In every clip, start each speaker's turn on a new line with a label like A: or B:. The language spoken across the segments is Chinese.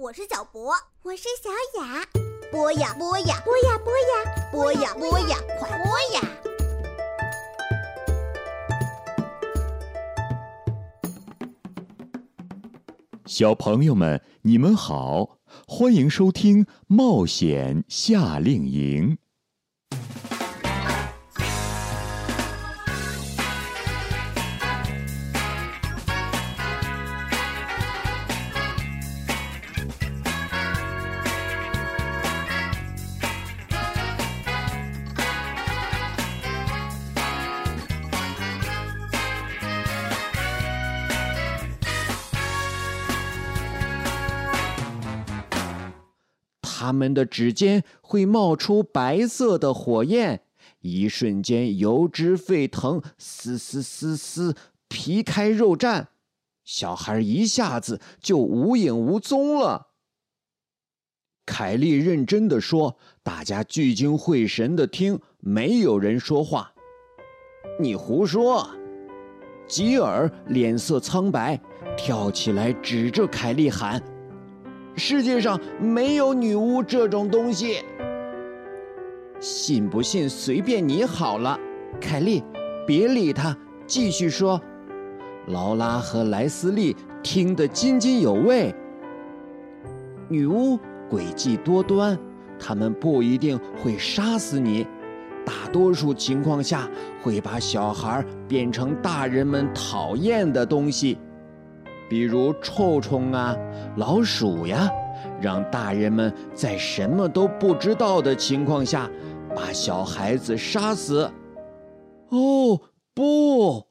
A: 我是小博，
B: 我是小雅。
A: 播呀播呀，
B: 播呀播呀，
A: 播呀播呀，快播呀！
C: 小朋友们，你们好，欢迎收听《冒险夏令营》。
D: 他们的指尖会冒出白色的火焰，一瞬间油脂沸腾，嘶嘶嘶嘶，皮开肉绽，小孩一下子就无影无踪了。凯莉认真的说：“大家聚精会神的听，没有人说话。”你胡说！吉尔脸色苍白，跳起来指着凯莉喊。世界上没有女巫这种东西，信不信随便你好了。凯莉，别理他，继续说。劳拉和莱斯利听得津津有味。女巫诡计多端，他们不一定会杀死你，大多数情况下会把小孩变成大人们讨厌的东西。比如臭虫啊，老鼠呀，让大人们在什么都不知道的情况下，把小孩子杀死。哦，不！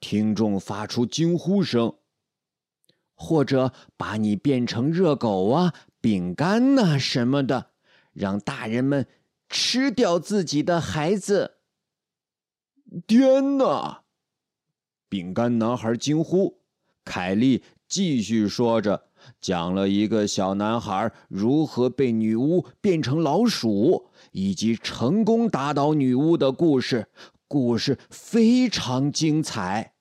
D: 听众发出惊呼声。或者把你变成热狗啊、饼干呐什么的，让大人们吃掉自己的孩子。天哪！饼干男孩惊呼。凯莉继续说着，讲了一个小男孩如何被女巫变成老鼠，以及成功打倒女巫的故事。故事非常精彩。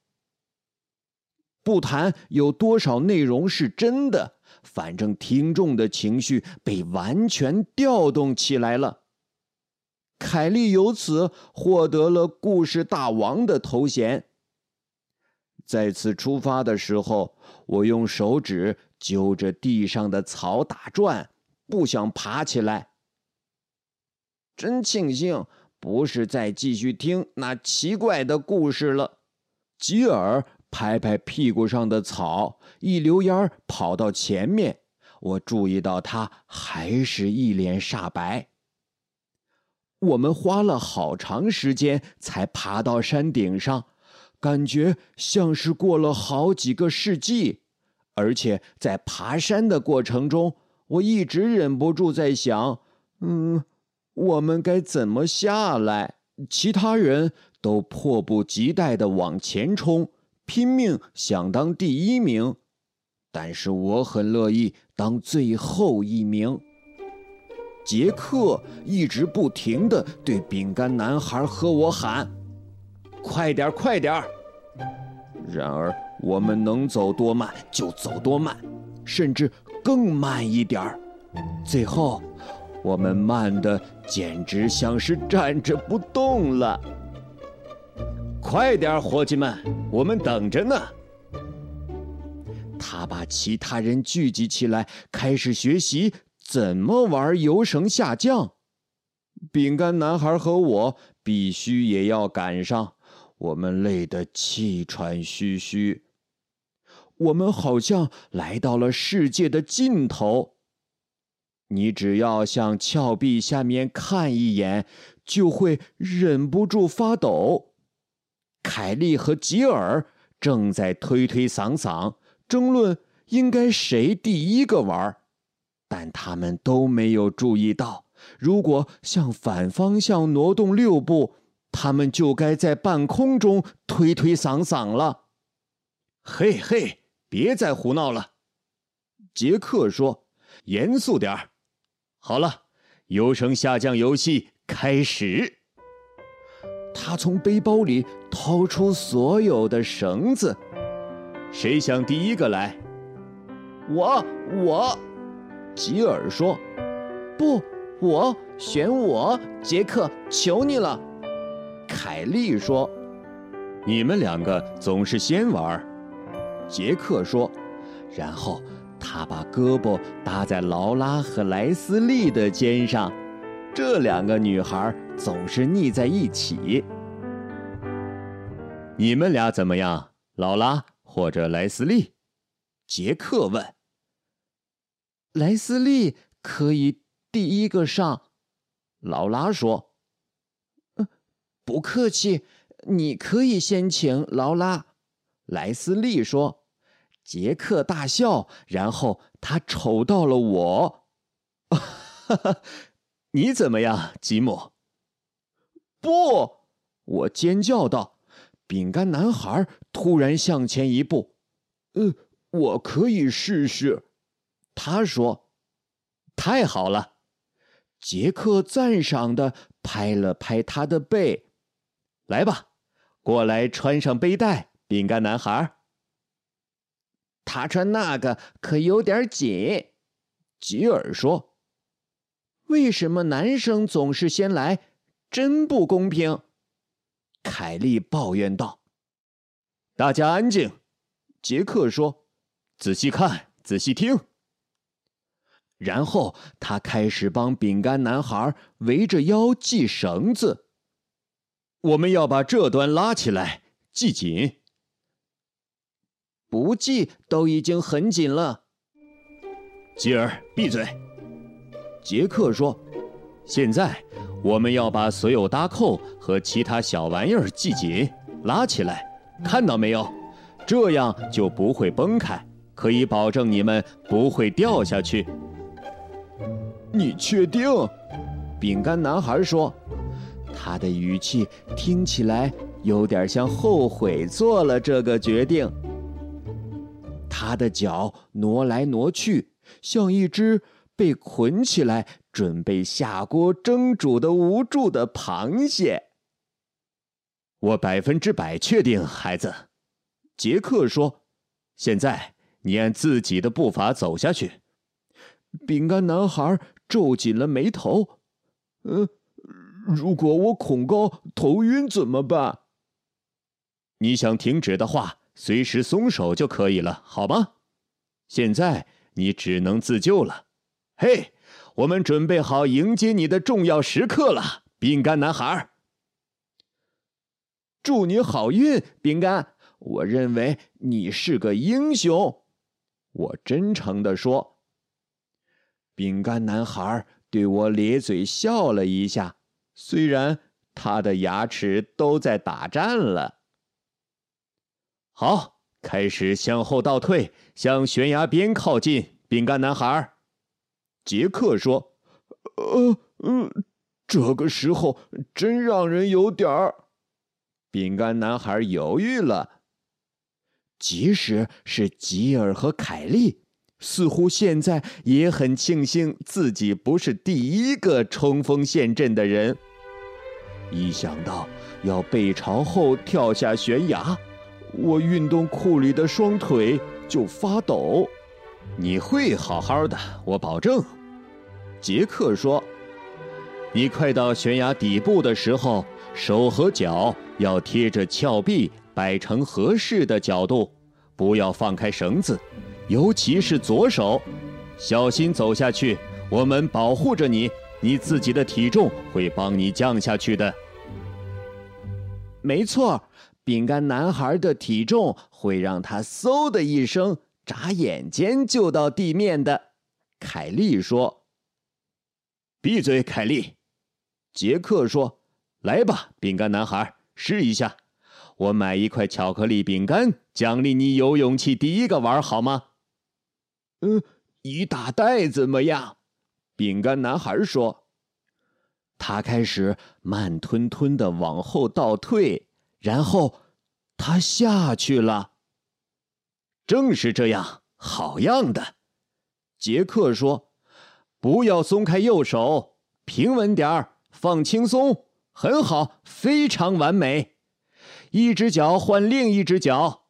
D: 不谈有多少内容是真的，反正听众的情绪被完全调动起来了。凯莉由此获得了故事大王的头衔。再次出发的时候，我用手指揪着地上的草打转，不想爬起来。真庆幸不是再继续听那奇怪的故事了。吉尔拍拍屁股上的草，一溜烟跑到前面。我注意到他还是一脸煞白。我们花了好长时间才爬到山顶上。感觉像是过了好几个世纪，而且在爬山的过程中，我一直忍不住在想：嗯，我们该怎么下来？其他人都迫不及待的往前冲，拼命想当第一名，但是我很乐意当最后一名。杰克一直不停的对饼干男孩和我喊。快点，快点！然而，我们能走多慢就走多慢，甚至更慢一点儿。最后，我们慢的简直像是站着不动了。快点，伙计们，我们等着呢。他把其他人聚集起来，开始学习怎么玩游绳下降。饼干男孩和我必须也要赶上。我们累得气喘吁吁，我们好像来到了世界的尽头。你只要向峭壁下面看一眼，就会忍不住发抖。凯利和吉尔正在推推搡搡，争论应该谁第一个玩，但他们都没有注意到，如果向反方向挪动六步。他们就该在半空中推推搡搡了。嘿嘿，别再胡闹了，杰克说：“严肃点儿。”好了，游绳下降游戏开始。他从背包里掏出所有的绳子。谁想第一个来？我我吉尔说：“不，我选我，杰克，求你了。”凯莉说：“
C: 你们两个总是先玩。”
D: 杰克说，然后他把胳膊搭在劳拉和莱斯利的肩上，这两个女孩总是腻在一起。
C: 你们俩怎么样，劳拉或者莱斯利？
D: 杰克问。莱斯利可以第一个上，劳拉说：“，不客气，你可以先请劳拉。”莱斯利说。杰克大笑，然后他瞅到了我。
C: 哈哈，你怎么样，吉姆？
D: 不，我尖叫道。饼干男孩突然向前一步。呃，我可以试试。他说：“
C: 太好了。”
D: 杰克赞赏的拍了拍他的背。
C: 来吧，过来穿上背带，饼干男孩。
D: 他穿那个可有点紧，吉尔说：“为什么男生总是先来？真不公平。”凯莉抱怨道。
C: “大家安静。”
D: 杰克说，“
C: 仔细看，仔细听。”
D: 然后他开始帮饼干男孩围着腰系绳子。
C: 我们要把这端拉起来，系紧。
D: 不系都已经很紧了。
C: 吉尔，闭嘴！
D: 杰克说：“
C: 现在我们要把所有搭扣和其他小玩意儿系紧，拉起来，看到没有？这样就不会崩开，可以保证你们不会掉下去。”
D: 你确定？饼干男孩说，他的语气听起来有点像后悔做了这个决定。他的脚挪来挪去，像一只被捆起来准备下锅蒸煮的无助的螃蟹。
C: 我百分之百确定，孩子，杰克说：“现在你按自己的步伐走下去。”
D: 饼干男孩皱紧了眉头。“嗯，如果我恐高、头晕怎么办？”
C: 你想停止的话。随时松手就可以了，好吗？现在你只能自救了。嘿，我们准备好迎接你的重要时刻了，饼干男孩。
D: 祝你好运，饼干。我认为你是个英雄。我真诚地说。饼干男孩对我咧嘴笑了一下，虽然他的牙齿都在打颤了。
C: 好，开始向后倒退，向悬崖边靠近。饼干男孩，
D: 杰克说：“呃，嗯，这个时候真让人有点儿。”饼干男孩犹豫了。即使是吉尔和凯莉，似乎现在也很庆幸自己不是第一个冲锋陷阵的人。一想到要背朝后跳下悬崖，我运动裤里的双腿就发抖。
C: 你会好好的，我保证。
D: 杰克说：“
C: 你快到悬崖底部的时候，手和脚要贴着峭壁，摆成合适的角度，不要放开绳子，尤其是左手，小心走下去。我们保护着你，你自己的体重会帮你降下去的。”
D: 没错。饼干男孩的体重会让他嗖的一声，眨眼间就到地面的。凯莉说：“
C: 闭嘴，凯莉。”
D: 杰克说：“
C: 来吧，饼干男孩，试一下。我买一块巧克力饼干，奖励你有勇气第一个玩，好吗？”“
D: 嗯，一大袋怎么样？”饼干男孩说。他开始慢吞吞的往后倒退。然后，他下去了。
C: 正是这样，好样的，杰克说：“不要松开右手，平稳点儿，放轻松，很好，非常完美。一只脚换另一只脚，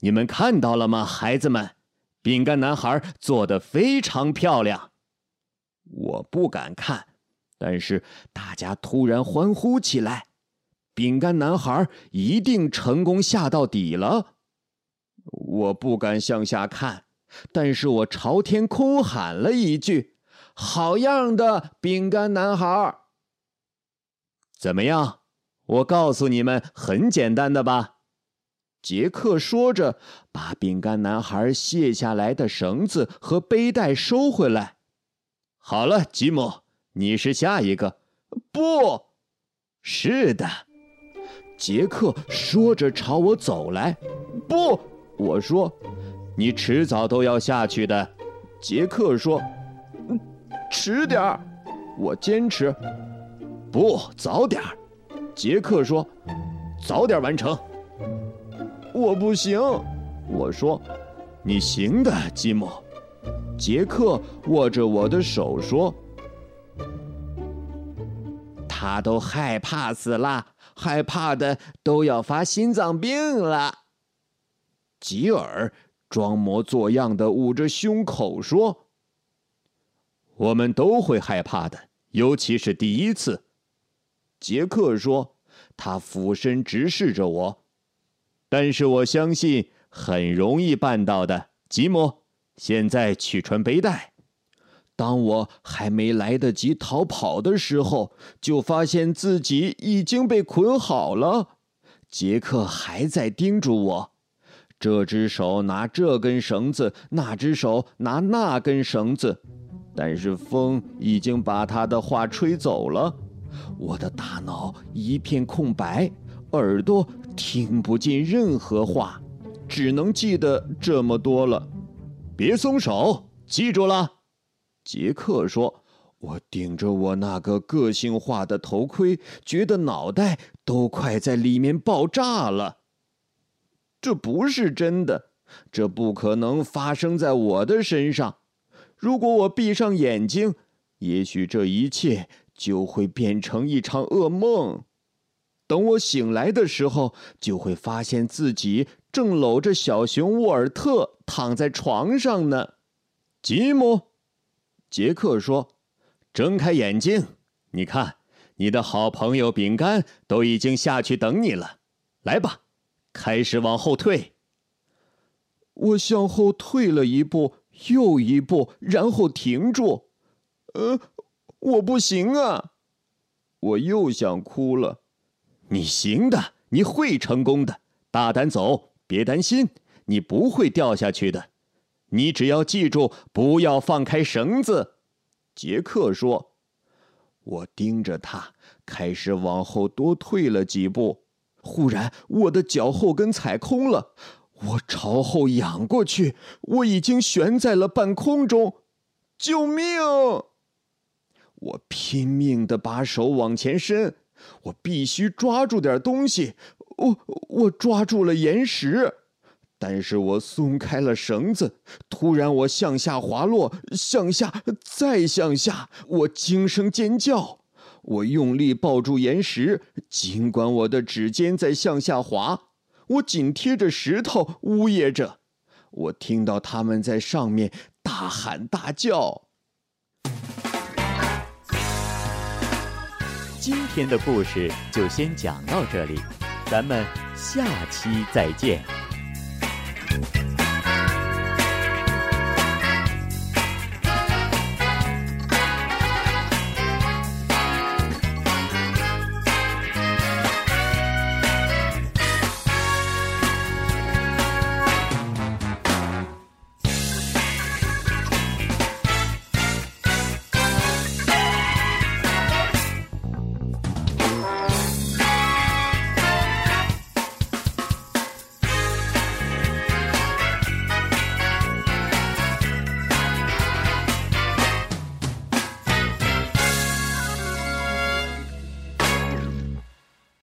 C: 你们看到了吗，孩子们？
D: 饼干男孩做的非常漂亮。我不敢看，但是大家突然欢呼起来。饼干男孩一定成功下到底了。我不敢向下看，但是我朝天空喊了一句：“好样的，饼干男孩！”怎么样？我告诉你们，很简单的吧？杰克说着，把饼干男孩卸下来的绳子和背带收回来。好了，吉姆，你是下一个。不是的，杰克说着朝我走来。不，我说，你迟早都要下去的。杰克说：“迟点儿。”我坚持。不，早点儿。杰克说：“早点完成。”我不行，我说：“你行的，吉姆。”杰克握着我的手说：“他都害怕死了，害怕的都要发心脏病了。”吉尔装模作样的捂着胸口说：“我们都会害怕的，尤其是第一次。”杰克说：“他俯身直视着我，但是我相信很容易办到的，吉姆。”现在去穿背带。当我还没来得及逃跑的时候，就发现自己已经被捆好了。杰克还在叮嘱我：这只手拿这根绳子，那只手拿那根绳子。但是风已经把他的话吹走了，我的大脑一片空白，耳朵听不进任何话，只能记得这么多了。别松手，记住了。杰克说：“我顶着我那个个性化的头盔，觉得脑袋都快在里面爆炸了。这不是真的，这不可能发生在我的身上。如果我闭上眼睛，也许这一切就会变成一场噩梦。等我醒来的时候，就会发现自己。”正搂着小熊沃尔特躺在床上呢，吉姆，杰克说：“睁开眼睛，你看，你的好朋友饼干都已经下去等你了。来吧，开始往后退。”我向后退了一步又一步，然后停住。呃，我不行啊！我又想哭了。你行的，你会成功的，大胆走。别担心，你不会掉下去的。你只要记住，不要放开绳子。”杰克说。我盯着他，开始往后多退了几步。忽然，我的脚后跟踩空了，我朝后仰过去，我已经悬在了半空中。救命！我拼命的把手往前伸，我必须抓住点东西。我我抓住了岩石，但是我松开了绳子。突然，我向下滑落，向下，再向下。我惊声尖叫。我用力抱住岩石，尽管我的指尖在向下滑，我紧贴着石头，呜咽着。我听到他们在上面大喊大叫。
E: 今天的故事就先讲到这里。咱们下期再见。